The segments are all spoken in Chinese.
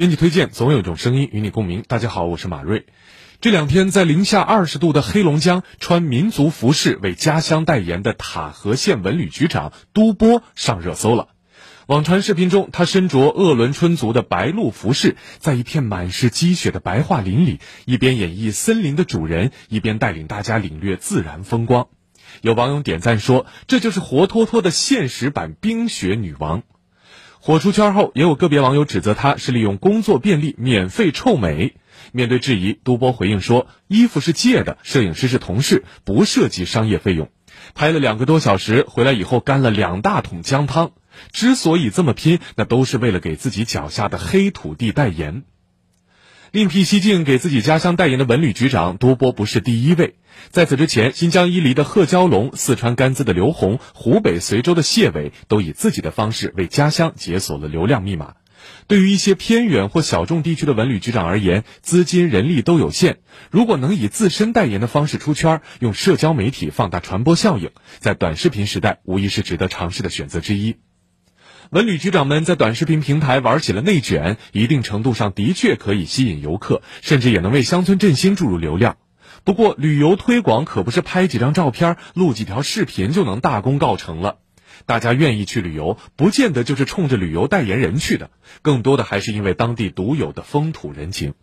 编辑推荐，总有一种声音与你共鸣。大家好，我是马瑞。这两天，在零下二十度的黑龙江，穿民族服饰为家乡代言的塔河县文旅局长都波上热搜了。网传视频中，他身着鄂伦春族的白鹿服饰，在一片满是积雪的白桦林里，一边演绎森林的主人，一边带领大家领略自然风光。有网友点赞说：“这就是活脱脱的现实版冰雪女王。”火出圈后，也有个别网友指责他是利用工作便利免费臭美。面对质疑，都波回应说：“衣服是借的，摄影师是同事，不涉及商业费用。拍了两个多小时，回来以后干了两大桶姜汤。之所以这么拼，那都是为了给自己脚下的黑土地代言。”另辟蹊径给自己家乡代言的文旅局长多波不是第一位。在此之前，新疆伊犁的贺娇龙、四川甘孜的刘红、湖北随州的谢伟，都以自己的方式为家乡解锁了流量密码。对于一些偏远或小众地区的文旅局长而言，资金、人力都有限。如果能以自身代言的方式出圈，用社交媒体放大传播效应，在短视频时代，无疑是值得尝试的选择之一。文旅局长们在短视频平台玩起了内卷，一定程度上的确可以吸引游客，甚至也能为乡村振兴注入流量。不过，旅游推广可不是拍几张照片、录几条视频就能大功告成了。大家愿意去旅游，不见得就是冲着旅游代言人去的，更多的还是因为当地独有的风土人情。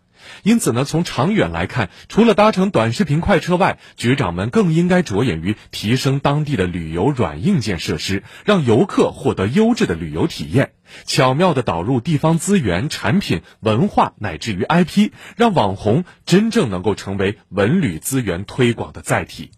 因此呢，从长远来看，除了搭乘短视频快车外，局长们更应该着眼于提升当地的旅游软硬件设施，让游客获得优质的旅游体验，巧妙地导入地方资源、产品、文化乃至于 IP，让网红真正能够成为文旅资源推广的载体。